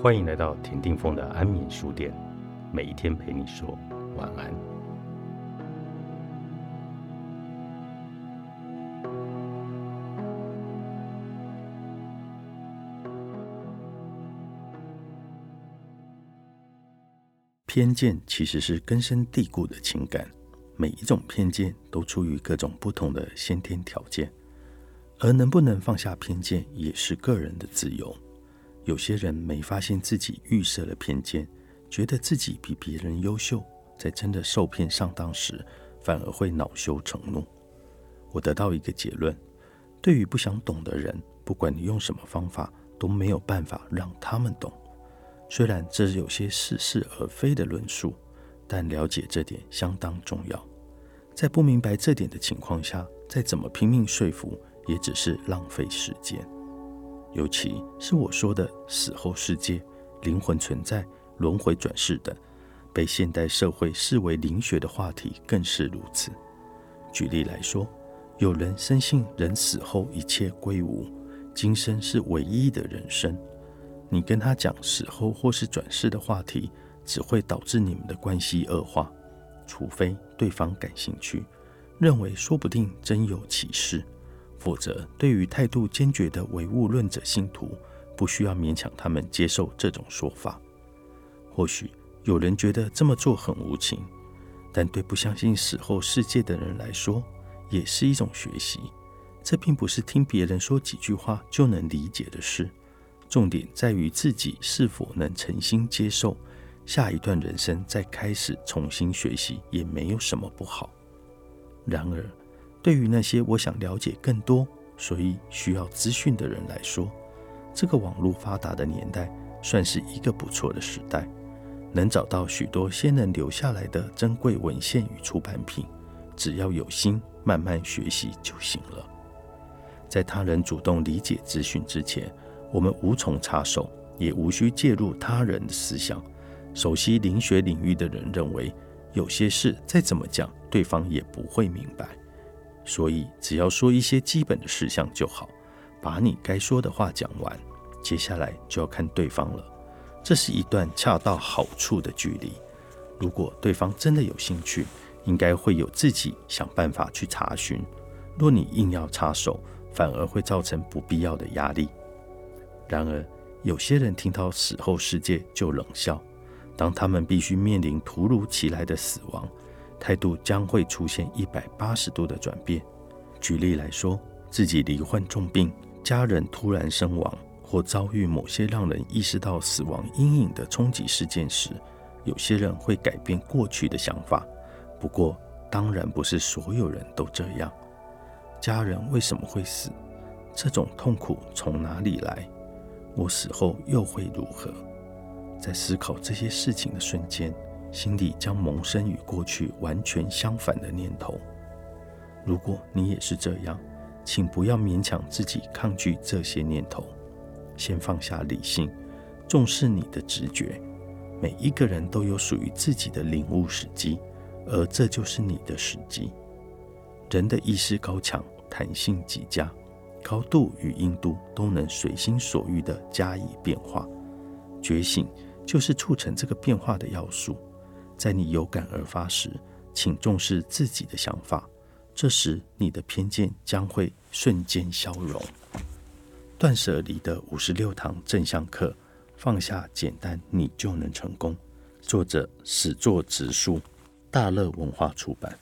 欢迎来到田定峰的安眠书店，每一天陪你说晚安。偏见其实是根深蒂固的情感，每一种偏见都出于各种不同的先天条件，而能不能放下偏见，也是个人的自由。有些人没发现自己预设了偏见，觉得自己比别人优秀，在真的受骗上当时，反而会恼羞成怒。我得到一个结论：对于不想懂的人，不管你用什么方法，都没有办法让他们懂。虽然这有些似是而非的论述，但了解这点相当重要。在不明白这点的情况下，再怎么拼命说服，也只是浪费时间。尤其是我说的死后世界、灵魂存在、轮回转世等，被现代社会视为灵学的话题更是如此。举例来说，有人深信人死后一切归无，今生是唯一的人生。你跟他讲死后或是转世的话题，只会导致你们的关系恶化，除非对方感兴趣，认为说不定真有其事。否则，对于态度坚决的唯物论者信徒，不需要勉强他们接受这种说法。或许有人觉得这么做很无情，但对不相信死后世界的人来说，也是一种学习。这并不是听别人说几句话就能理解的事。重点在于自己是否能诚心接受，下一段人生再开始重新学习，也没有什么不好。然而，对于那些我想了解更多，所以需要资讯的人来说，这个网络发达的年代算是一个不错的时代，能找到许多先人留下来的珍贵文献与出版品，只要有心慢慢学习就行了。在他人主动理解资讯之前，我们无从插手，也无需介入他人的思想。熟悉灵学领域的人认为，有些事再怎么讲，对方也不会明白。所以，只要说一些基本的事项就好，把你该说的话讲完，接下来就要看对方了。这是一段恰到好处的距离。如果对方真的有兴趣，应该会有自己想办法去查询。若你硬要插手，反而会造成不必要的压力。然而，有些人听到死后世界就冷笑，当他们必须面临突如其来的死亡。态度将会出现一百八十度的转变。举例来说，自己罹患重病，家人突然身亡，或遭遇某些让人意识到死亡阴影的冲击事件时，有些人会改变过去的想法。不过，当然不是所有人都这样。家人为什么会死？这种痛苦从哪里来？我死后又会如何？在思考这些事情的瞬间。心里将萌生与过去完全相反的念头。如果你也是这样，请不要勉强自己抗拒这些念头，先放下理性，重视你的直觉。每一个人都有属于自己的领悟时机，而这就是你的时机。人的意识高强，弹性极佳，高度与硬度都能随心所欲地加以变化。觉醒就是促成这个变化的要素。在你有感而发时，请重视自己的想法，这时你的偏见将会瞬间消融。断舍离的五十六堂正向课，放下简单，你就能成功。作者：始作直书，大乐文化出版。